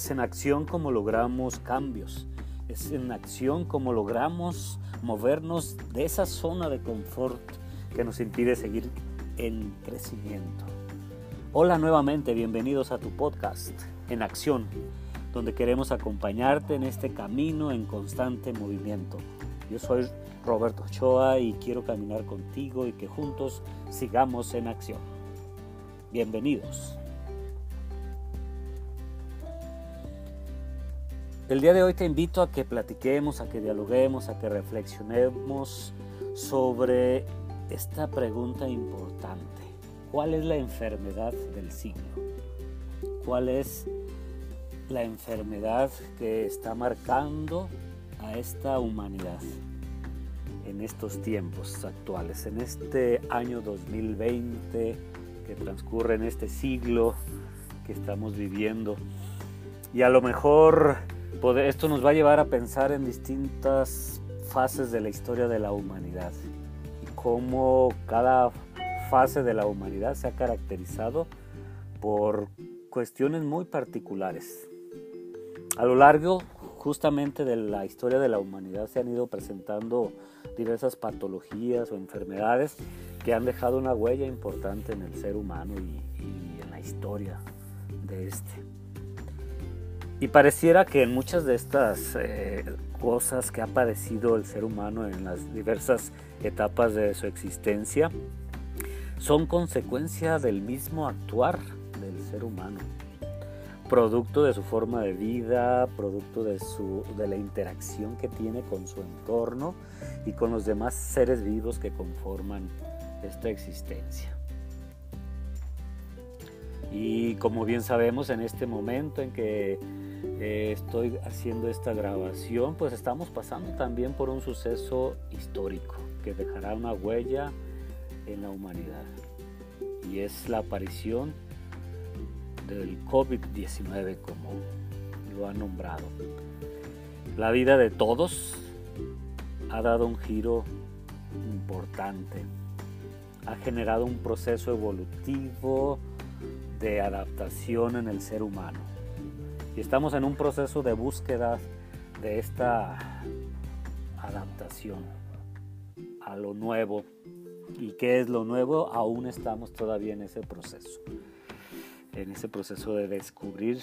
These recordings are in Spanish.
Es en acción como logramos cambios. Es en acción como logramos movernos de esa zona de confort que nos impide seguir en crecimiento. Hola nuevamente, bienvenidos a tu podcast En Acción, donde queremos acompañarte en este camino en constante movimiento. Yo soy Roberto Ochoa y quiero caminar contigo y que juntos sigamos en acción. Bienvenidos. El día de hoy te invito a que platiquemos, a que dialoguemos, a que reflexionemos sobre esta pregunta importante. ¿Cuál es la enfermedad del siglo? ¿Cuál es la enfermedad que está marcando a esta humanidad en estos tiempos actuales, en este año 2020 que transcurre en este siglo que estamos viviendo? Y a lo mejor esto nos va a llevar a pensar en distintas fases de la historia de la humanidad y cómo cada fase de la humanidad se ha caracterizado por cuestiones muy particulares. A lo largo justamente de la historia de la humanidad se han ido presentando diversas patologías o enfermedades que han dejado una huella importante en el ser humano y, y en la historia de este. Y pareciera que en muchas de estas eh, cosas que ha padecido el ser humano en las diversas etapas de su existencia son consecuencia del mismo actuar del ser humano, producto de su forma de vida, producto de, su, de la interacción que tiene con su entorno y con los demás seres vivos que conforman esta existencia. Y como bien sabemos, en este momento en que eh, estoy haciendo esta grabación, pues estamos pasando también por un suceso histórico que dejará una huella en la humanidad. Y es la aparición del COVID-19, como lo ha nombrado. La vida de todos ha dado un giro importante. Ha generado un proceso evolutivo de adaptación en el ser humano y estamos en un proceso de búsqueda de esta adaptación a lo nuevo. ¿Y qué es lo nuevo? Aún estamos todavía en ese proceso. En ese proceso de descubrir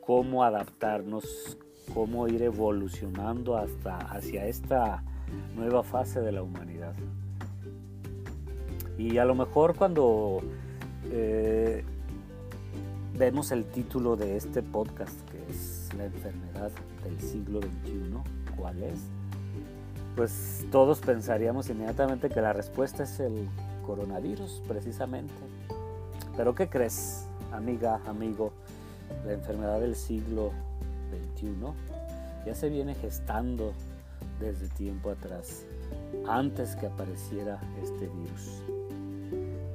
cómo adaptarnos, cómo ir evolucionando hasta hacia esta nueva fase de la humanidad. Y a lo mejor cuando eh, vemos el título de este podcast, que es la enfermedad del siglo XXI, ¿cuál es? Pues todos pensaríamos inmediatamente que la respuesta es el coronavirus, precisamente. Pero ¿qué crees, amiga, amigo? La enfermedad del siglo XXI ya se viene gestando desde tiempo atrás, antes que apareciera este virus.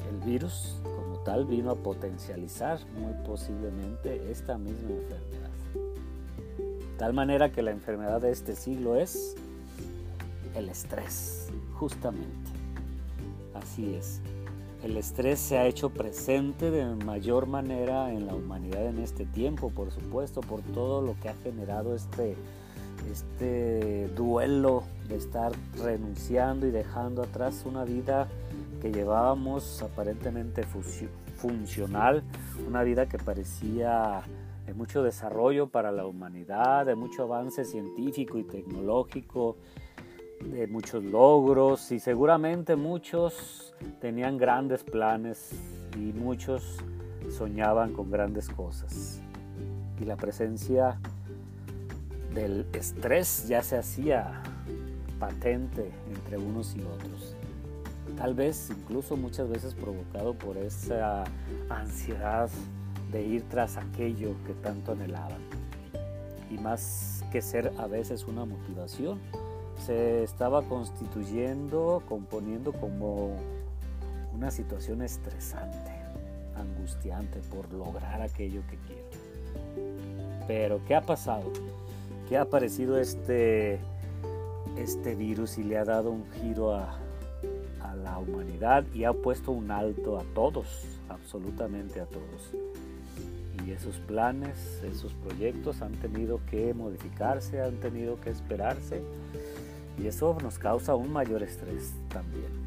El virus tal vino a potencializar muy posiblemente esta misma enfermedad. Tal manera que la enfermedad de este siglo es el estrés, justamente. Así es. El estrés se ha hecho presente de mayor manera en la humanidad en este tiempo, por supuesto, por todo lo que ha generado este, este duelo de estar renunciando y dejando atrás una vida que llevábamos aparentemente funcional, una vida que parecía de mucho desarrollo para la humanidad, de mucho avance científico y tecnológico, de muchos logros y seguramente muchos tenían grandes planes y muchos soñaban con grandes cosas. Y la presencia del estrés ya se hacía patente entre unos y otros tal vez incluso muchas veces provocado por esa ansiedad de ir tras aquello que tanto anhelaban. Y más que ser a veces una motivación, se estaba constituyendo, componiendo como una situación estresante, angustiante por lograr aquello que quiero. Pero, ¿qué ha pasado? ¿Qué ha aparecido este, este virus y le ha dado un giro a, la humanidad y ha puesto un alto a todos, absolutamente a todos. Y esos planes, esos proyectos han tenido que modificarse, han tenido que esperarse y eso nos causa un mayor estrés también.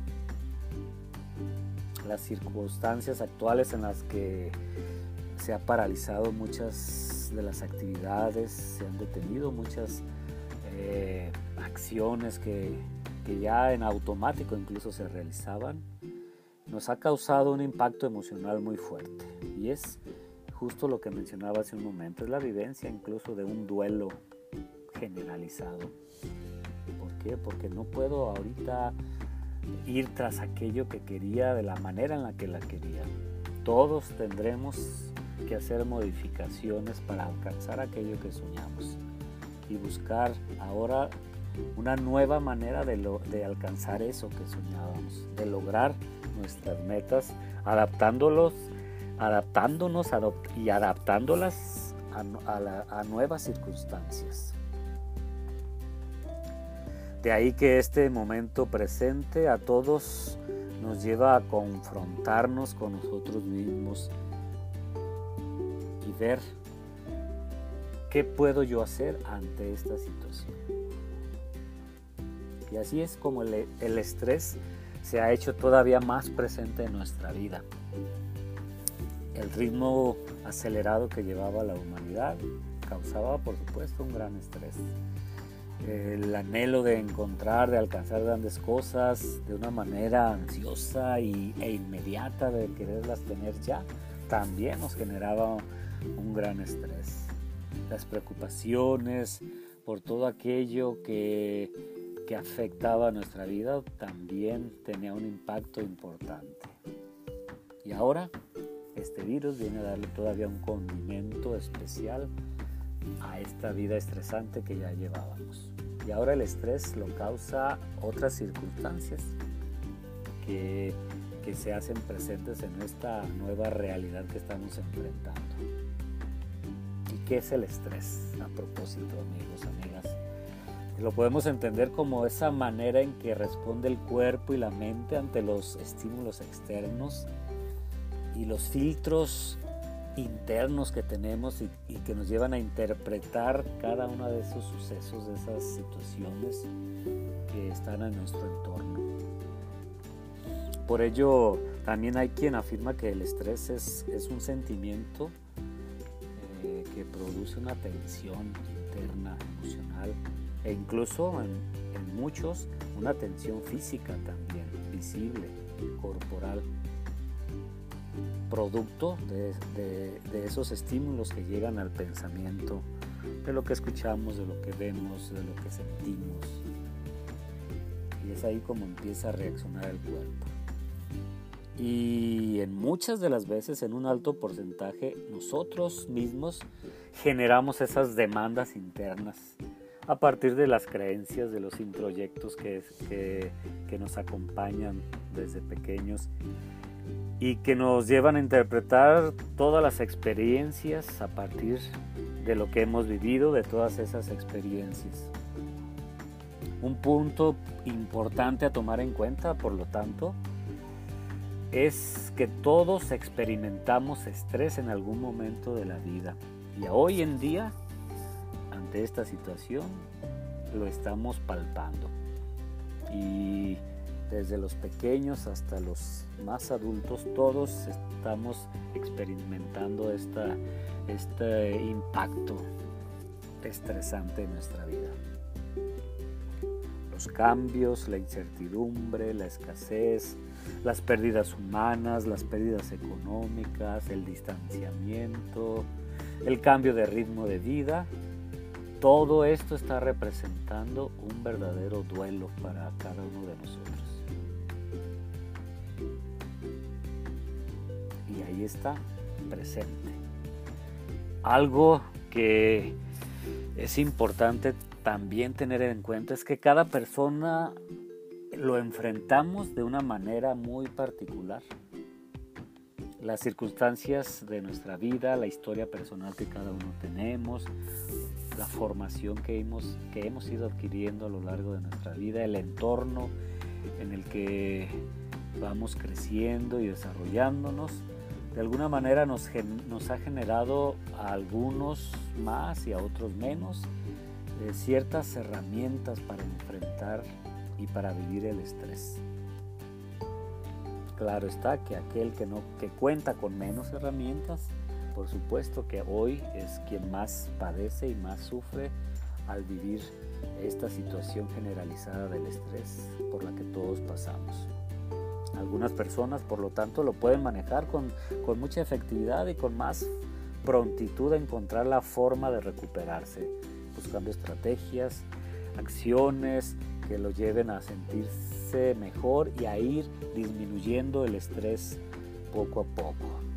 Las circunstancias actuales en las que se ha paralizado muchas de las actividades, se han detenido muchas eh, acciones que, que ya en automático incluso se realizaban, nos ha causado un impacto emocional muy fuerte. Y es justo lo que mencionaba hace un momento, es la vivencia incluso de un duelo generalizado. ¿Por qué? Porque no puedo ahorita ir tras aquello que quería de la manera en la que la quería. Todos tendremos que hacer modificaciones para alcanzar aquello que soñamos y buscar ahora una nueva manera de, alcanzar eso que soñábamos, de lograr nuestras metas, adaptándolos, adaptándonos y adaptándolas a, a nuevas circunstancias. De ahí que este momento presente a todos nos lleva a confrontarnos con nosotros mismos y ver qué puedo yo hacer ante esta situación. Y así es como el, el estrés se ha hecho todavía más presente en nuestra vida. El ritmo acelerado que llevaba la humanidad causaba, por supuesto, un gran estrés. El anhelo de encontrar, de alcanzar grandes cosas de una manera ansiosa y, e inmediata, de quererlas tener ya, también nos generaba un gran estrés. Las preocupaciones por todo aquello que que afectaba nuestra vida también tenía un impacto importante. Y ahora este virus viene a darle todavía un condimento especial a esta vida estresante que ya llevábamos. Y ahora el estrés lo causa otras circunstancias que, que se hacen presentes en esta nueva realidad que estamos enfrentando. ¿Y qué es el estrés? A propósito, amigos, amigas lo podemos entender como esa manera en que responde el cuerpo y la mente ante los estímulos externos y los filtros internos que tenemos y, que nos llevan a interpretar cada uno de esos sucesos, de esas situaciones que están en nuestro entorno. Por ello, también hay quien afirma que el estrés es, un sentimiento eh, que produce una tensión interna, emocional, e incluso en, muchos una tensión física también, visible, corporal, producto de, esos estímulos que llegan al pensamiento, de lo que escuchamos, de lo que vemos, de lo que sentimos. Y es ahí como empieza a reaccionar el cuerpo. Y en muchas de las veces, en un alto porcentaje, nosotros mismos generamos esas demandas internas a partir de las creencias, de los introyectos que, que, nos acompañan desde pequeños y que nos llevan a interpretar todas las experiencias a partir de lo que hemos vivido, de todas esas experiencias. Un punto importante a tomar en cuenta, por lo tanto, es que todos experimentamos estrés en algún momento de la vida. Y hoy en día ante esta situación lo estamos palpando. Y desde los pequeños hasta los más adultos, todos estamos experimentando esta, este impacto estresante en nuestra vida. Los cambios, la incertidumbre, la escasez, las pérdidas humanas, las pérdidas económicas, el distanciamiento, el cambio de ritmo de vida todo esto está representando un verdadero duelo para cada uno de nosotros. Y ahí está, presente. Algo que es importante también tener en cuenta es que cada persona lo enfrentamos de una manera muy particular. Las circunstancias de nuestra vida, la historia personal que cada uno tenemos, la formación que hemos, que hemos ido adquiriendo a lo largo de nuestra vida, el entorno en el que vamos creciendo y desarrollándonos, de alguna manera nos, ha generado a algunos más y a otros menos eh, ciertas herramientas para enfrentar y para vivir el estrés. Claro está que aquel que, no, que cuenta con menos herramientas, por supuesto que hoy es quien más padece y más sufre al vivir esta situación generalizada del estrés por la que todos pasamos. Algunas personas, por lo tanto, lo pueden manejar con, con mucha efectividad y con más prontitud a encontrar la forma de recuperarse, buscando estrategias, acciones que lo lleven a sentirse mejor y a ir disminuyendo el estrés poco a poco.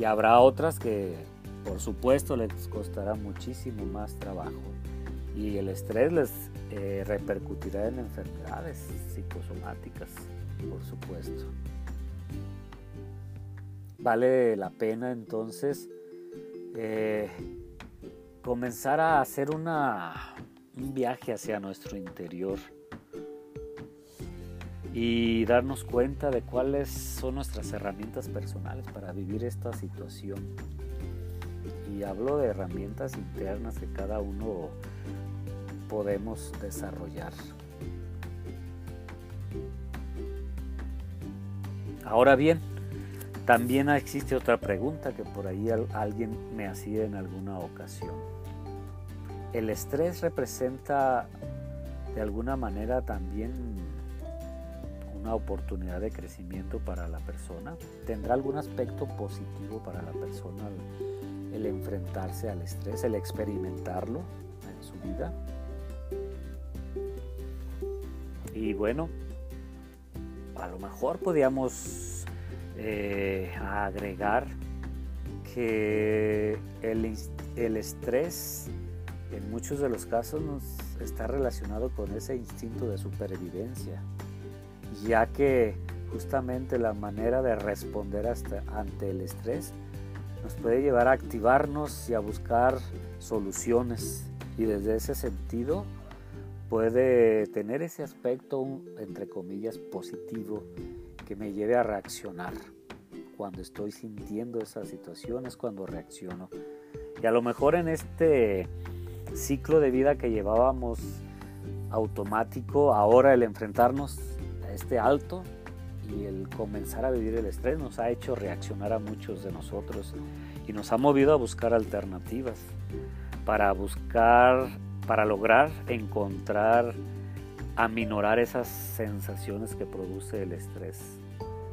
Y habrá otras que, por supuesto, les costará muchísimo más trabajo. Y el estrés les eh, repercutirá en enfermedades psicosomáticas, por supuesto. Vale la pena entonces eh, comenzar a hacer un viaje hacia nuestro interior y darnos cuenta de cuáles son nuestras herramientas personales para vivir esta situación. Y hablo de herramientas internas que cada uno podemos desarrollar. Ahora bien, también existe otra pregunta que por ahí alguien me hacía en alguna ocasión. ¿El estrés representa de alguna manera también una oportunidad de crecimiento para la persona? ¿Tendrá algún aspecto positivo para la persona el, enfrentarse al estrés, el experimentarlo en su vida? Y bueno, a lo mejor podríamos eh, agregar que el, el estrés en muchos de los casos nos está relacionado con ese instinto de supervivencia, ya que justamente la manera de responder hasta, ante el estrés nos puede llevar a activarnos y a buscar soluciones y desde ese sentido puede tener ese aspecto, entre comillas, positivo que me lleve a reaccionar. Cuando estoy sintiendo esas situaciones, cuando reacciono. Y a lo mejor en este ciclo de vida que llevábamos automático, ahora el enfrentarnos este alto y el comenzar a vivir el estrés nos ha hecho reaccionar a muchos de nosotros y nos ha movido a buscar alternativas para buscar para lograr encontrar, aminorar esas sensaciones que produce el estrés,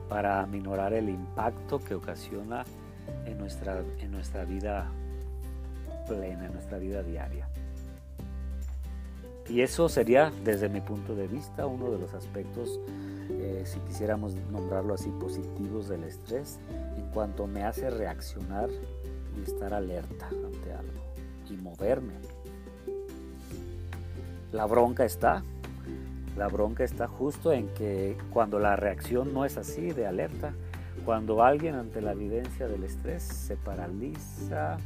para aminorar el impacto que ocasiona en nuestra, en nuestra vida plena, en nuestra vida diaria. Y eso sería, desde mi punto de vista, uno de los aspectos, eh, si quisiéramos nombrarlo así, positivos del estrés, en cuanto me hace reaccionar y estar alerta ante algo y moverme. La bronca está, la bronca está justo en que cuando la reacción no es así de alerta, cuando alguien ante la evidencia del estrés se paraliza,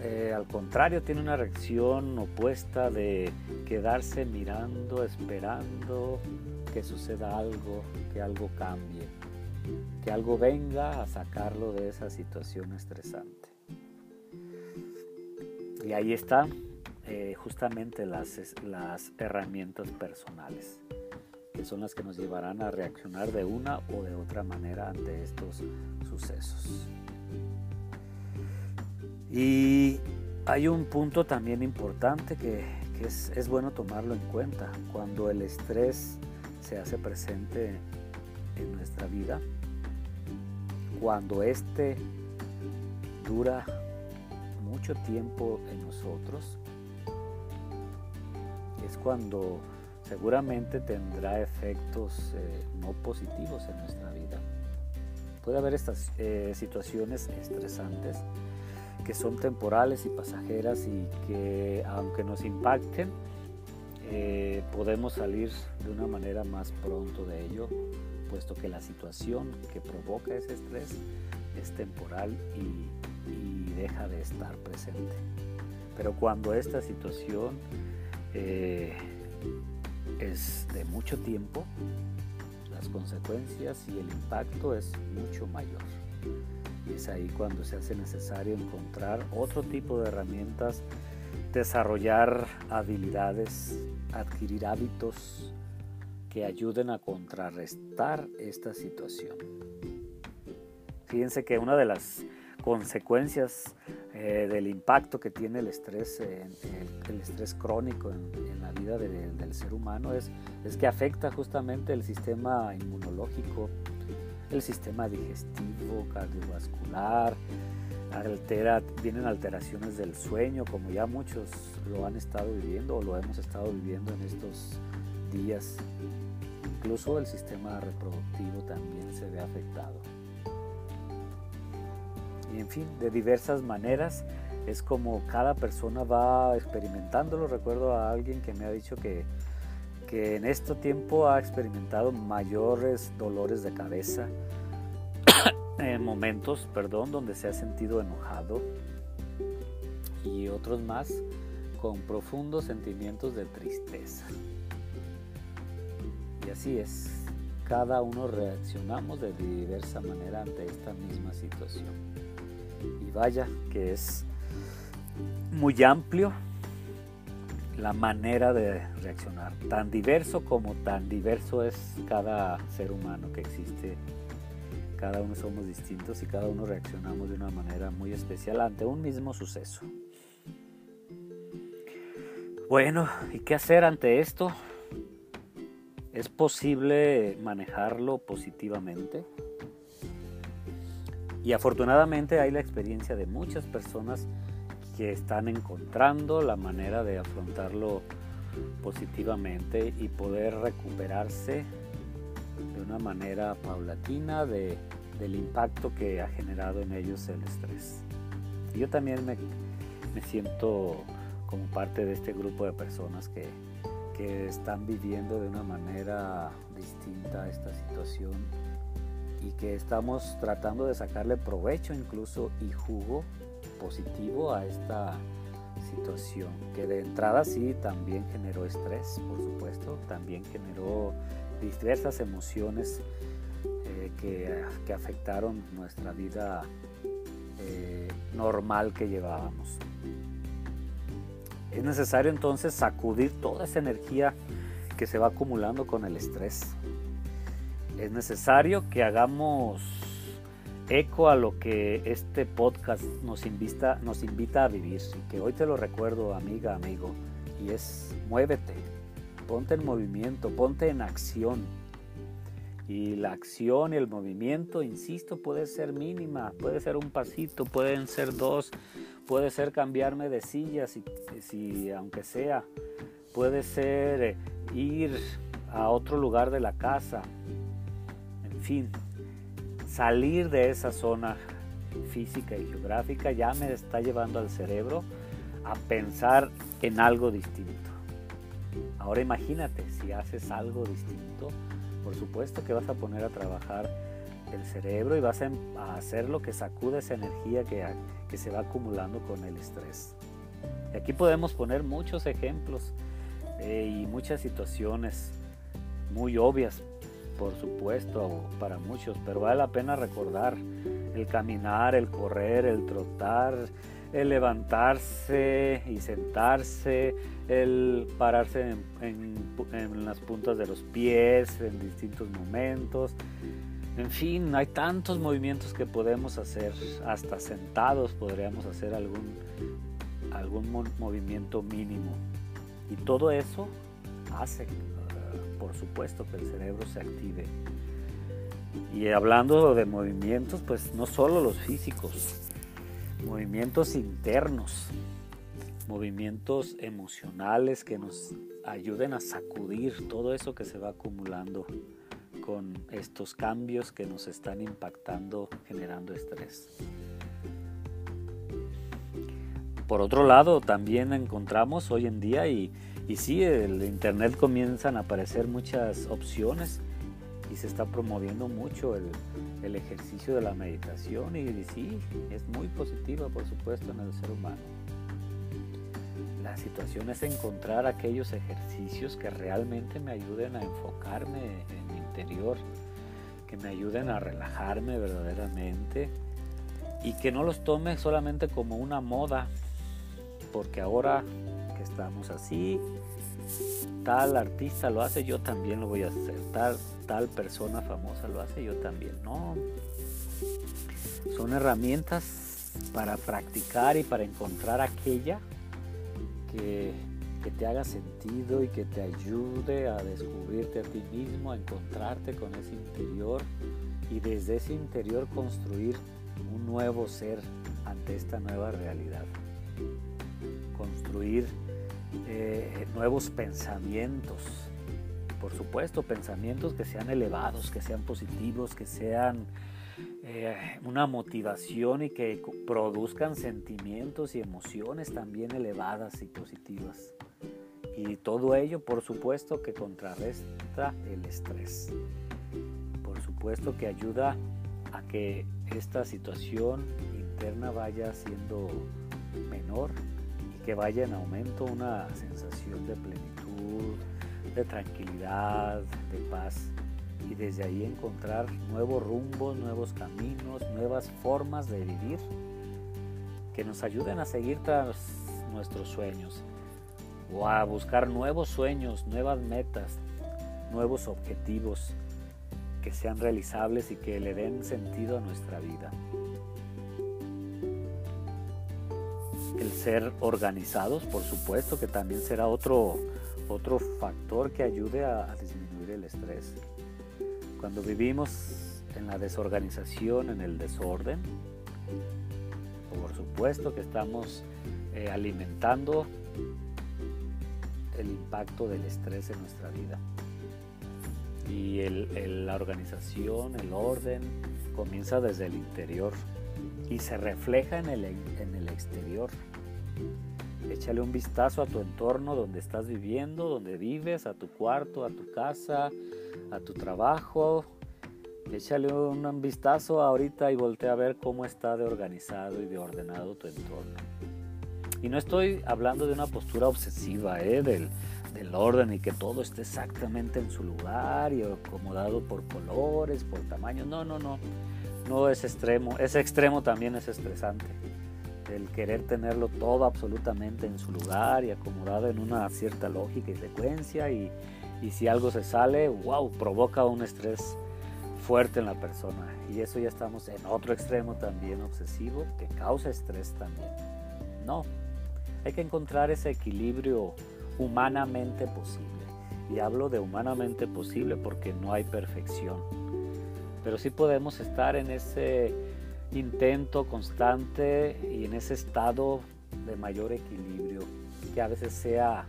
eh, al contrario tiene una reacción opuesta de quedarse mirando, esperando que suceda algo, que algo cambie, que algo venga a sacarlo de esa situación estresante. Y ahí está eh, justamente las, las herramientas personales, que son las que nos llevarán a reaccionar de una o de otra manera ante estos sucesos. Y hay un punto también importante que, es, bueno tomarlo en cuenta. Cuando el estrés se hace presente en nuestra vida, cuando este dura mucho tiempo en nosotros, es cuando seguramente tendrá efectos eh, no positivos en nuestra vida. Puede haber estas eh, situaciones estresantes que son temporales y pasajeras y que aunque nos impacten, eh, podemos salir de una manera más pronto de ello, puesto que la situación que provoca ese estrés es temporal y, deja de estar presente. Pero cuando esta situación eh, es de mucho tiempo, las consecuencias y el impacto es mucho mayor. Y es ahí cuando se hace necesario encontrar otro tipo de herramientas, desarrollar habilidades, adquirir hábitos que ayuden a contrarrestar esta situación. Fíjense que una de las consecuencias eh, del impacto que tiene el estrés, el, estrés crónico en, la vida del ser humano es, es que afecta justamente el sistema inmunológico, el sistema digestivo, cardiovascular, altera, vienen alteraciones del sueño, como ya muchos lo han estado viviendo o lo hemos estado viviendo en estos días. Incluso el sistema reproductivo también se ve afectado y en fin, de diversas maneras. Es como cada persona va experimentándolo. Recuerdo a alguien que me ha dicho que, que en este tiempo ha experimentado mayores dolores de cabeza, en momentos, perdón, donde se ha sentido enojado y otros más con profundos sentimientos de tristeza. Y así es, cada uno reaccionamos de diversa manera ante esta misma situación y vaya que es muy amplio la manera de reaccionar. Tan diverso como tan diverso es cada ser humano que existe. Cada uno somos distintos y cada uno reaccionamos de una manera muy especial ante un mismo suceso. Bueno, ¿y qué hacer ante esto? ¿Es posible manejarlo positivamente? Y afortunadamente hay la experiencia de muchas personas que están encontrando la manera de afrontarlo positivamente y poder recuperarse de una manera paulatina de, del impacto que ha generado en ellos el estrés. yo también me, me, siento como parte de este grupo de personas que, que están viviendo de una manera distinta esta situación y que estamos tratando de sacarle provecho incluso y jugo positivo a esta situación que de entrada sí también generó estrés por supuesto también generó diversas emociones eh, que, afectaron nuestra vida eh, normal que llevábamos. Es necesario entonces sacudir toda esa energía que se va acumulando con el estrés. Es necesario que hagamos eco a lo que este podcast nos invita, nos invita a vivir y que hoy te lo recuerdo amiga, amigo, y es muévete, ponte en movimiento, ponte en acción. Y la acción el movimiento, insisto, puede ser mínima, puede ser un pasito, pueden ser dos, puede ser cambiarme de silla, si, si aunque sea, puede ser eh, ir a otro lugar de la casa, fin, salir de esa zona física y geográfica ya me está llevando al cerebro a pensar en algo distinto. Ahora imagínate, si haces algo distinto, por supuesto que vas a poner a trabajar el cerebro y vas a, em, hacer lo que sacude esa energía que, que se va acumulando con el estrés. Y aquí podemos poner muchos ejemplos eh, y muchas situaciones muy obvias por supuesto, para muchos, pero vale la pena recordar el caminar, el correr, el trotar, el levantarse y sentarse, el pararse en, las puntas de los pies en distintos momentos. En fin, hay tantos movimientos que podemos hacer, hasta sentados podríamos hacer algún, algún movimiento mínimo. Y todo eso hace por supuesto que el cerebro se active. Y hablando de movimientos, pues no solo los físicos, movimientos internos, movimientos emocionales que nos ayuden a sacudir todo eso que se va acumulando con estos cambios que nos están impactando, generando estrés. Por otro lado, también encontramos hoy en día y y sí, el Internet comienzan a aparecer muchas opciones y se está promoviendo mucho el, ejercicio de la meditación y, sí, es muy positiva por supuesto en el ser humano. la situación es encontrar aquellos ejercicios que realmente me ayuden a enfocarme en mi interior, que me ayuden a relajarme verdaderamente y que no los tome solamente como una moda, porque ahora estamos así, tal artista lo hace, yo también lo voy a hacer, tal, tal persona famosa lo hace, yo también, no. Son herramientas para practicar y para encontrar aquella que, que te haga sentido y que te ayude a descubrirte a ti mismo, a encontrarte con ese interior y desde ese interior construir un nuevo ser ante esta nueva realidad. Construir eh, nuevos pensamientos. Por supuesto, pensamientos que sean elevados, que sean positivos, que sean eh, una motivación y que produzcan sentimientos y emociones también elevadas y positivas. Y todo ello, por supuesto, que contrarresta el estrés. Por supuesto que ayuda a que esta situación interna vaya siendo menor que vaya en aumento una sensación de plenitud, de tranquilidad, de paz y desde ahí encontrar nuevos rumbos, nuevos caminos, nuevas formas de vivir que nos ayuden a seguir tras nuestros sueños o a buscar nuevos sueños, nuevas metas, nuevos objetivos que sean realizables y que le den sentido a nuestra vida. El ser organizados, por supuesto, que también será otro, otro factor que ayude a, disminuir el estrés. Cuando vivimos en la desorganización, en el desorden, por supuesto que estamos eh, alimentando el impacto del estrés en nuestra vida y la organización, el orden, comienza desde el interior y se refleja en el, en el exterior. Échale un vistazo a tu entorno donde estás viviendo, donde vives, a tu cuarto, a tu casa, a tu trabajo. Échale un vistazo ahorita y voltea a ver cómo está de organizado y de ordenado tu entorno. Y no estoy hablando de una postura obsesiva, ¿eh? del, del orden y que todo esté exactamente en su lugar y acomodado por colores, por tamaños. No, no, no. No es extremo. Ese extremo también es estresante. El querer tenerlo todo absolutamente en su lugar y acomodado en una cierta lógica y secuencia y, y si algo se sale, wow, provoca un estrés fuerte en la persona. Y eso ya estamos en otro extremo también obsesivo que causa estrés también. No, hay que encontrar ese equilibrio humanamente posible. Y hablo de humanamente posible porque no hay perfección. Pero sí podemos estar en ese intento constante y en ese estado de mayor equilibrio, que a veces sea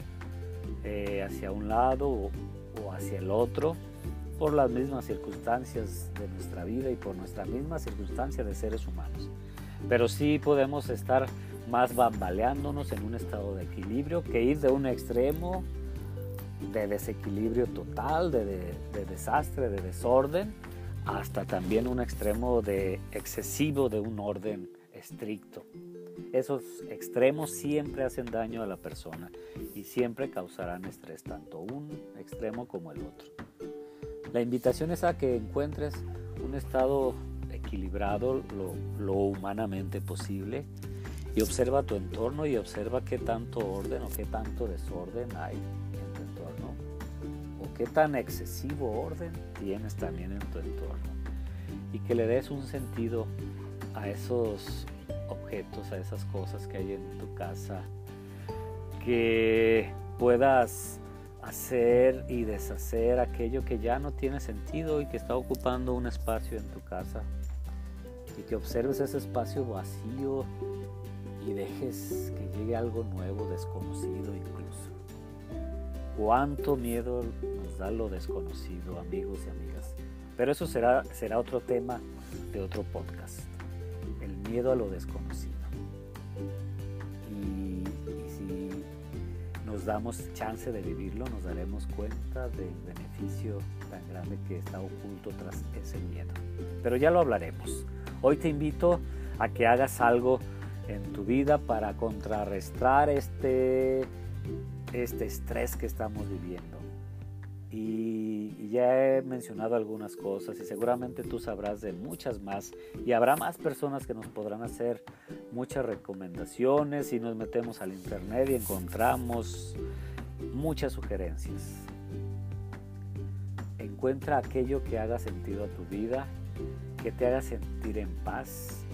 eh, hacia un lado o, hacia el otro, por las mismas circunstancias de nuestra vida y por nuestra misma circunstancia de seres humanos. Pero sí podemos estar más bambaleándonos en un estado de equilibrio que ir de un extremo de desequilibrio total, de, desastre, de desorden, hasta también un extremo de excesivo de un orden estricto. Esos extremos siempre hacen daño a la persona y siempre causarán estrés, tanto un extremo como el otro. La invitación es a que encuentres un estado equilibrado lo humanamente posible, y observa tu entorno y observa qué tanto orden o qué tanto desorden hay qué tan excesivo orden tienes también en tu entorno y que le des un sentido a esos objetos, a esas cosas que hay en tu casa, que puedas hacer y deshacer aquello que ya no tiene sentido y que está ocupando un espacio en tu casa y que observes ese espacio vacío y dejes que llegue algo nuevo, desconocido incluso. Cuánto miedo nos da lo desconocido, amigos y amigas. Pero eso será, será otro tema de otro podcast. El miedo a lo desconocido. Y, y si nos damos chance de vivirlo, nos daremos cuenta del beneficio tan grande que está oculto tras ese miedo. Pero ya lo hablaremos. Hoy te invito a que hagas algo en tu vida para contrarrestar este, este estrés que estamos viviendo. Y, ya he mencionado algunas cosas y seguramente tú sabrás de muchas más y habrá más personas que nos podrán hacer muchas recomendaciones y nos metemos al internet y encontramos muchas sugerencias. Encuentra aquello que haga sentido a tu vida, que te haga sentir en paz,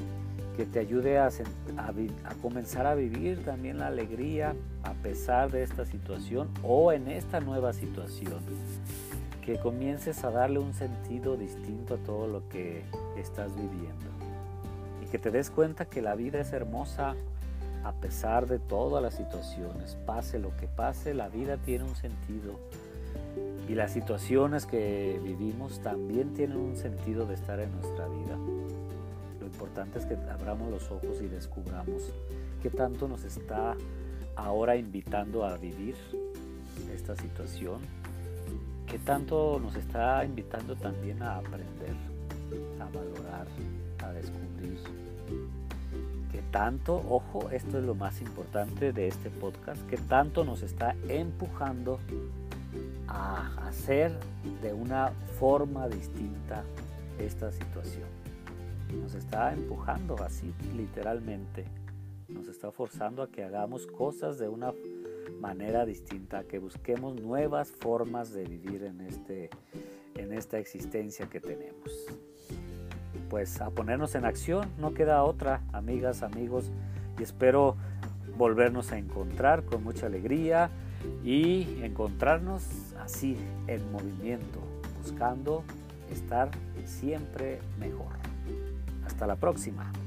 que te ayude a, comenzar a vivir también la alegría a pesar de esta situación o en esta nueva situación. Que comiences a darle un sentido distinto a todo lo que estás viviendo. Y que te des cuenta que la vida es hermosa a pesar de todas las situaciones. Pase lo que pase, la vida tiene un sentido. Y las situaciones que vivimos también tienen un sentido de estar en nuestra vida importante es que abramos los ojos y descubramos qué tanto nos está ahora invitando a vivir esta situación, qué tanto nos está invitando también a aprender, a valorar, a descubrir. Qué tanto, ojo, esto es lo más importante de este podcast, qué tanto nos está empujando a hacer de una forma distinta esta situación nos está empujando así literalmente, nos está forzando a que hagamos cosas de una manera distinta, que busquemos nuevas formas de vivir en, este, en esta existencia que tenemos. Pues a ponernos en acción, no queda otra, amigas, amigos, y espero volvernos a encontrar con mucha alegría y encontrarnos así en movimiento, buscando estar siempre mejor. Hasta la próxima.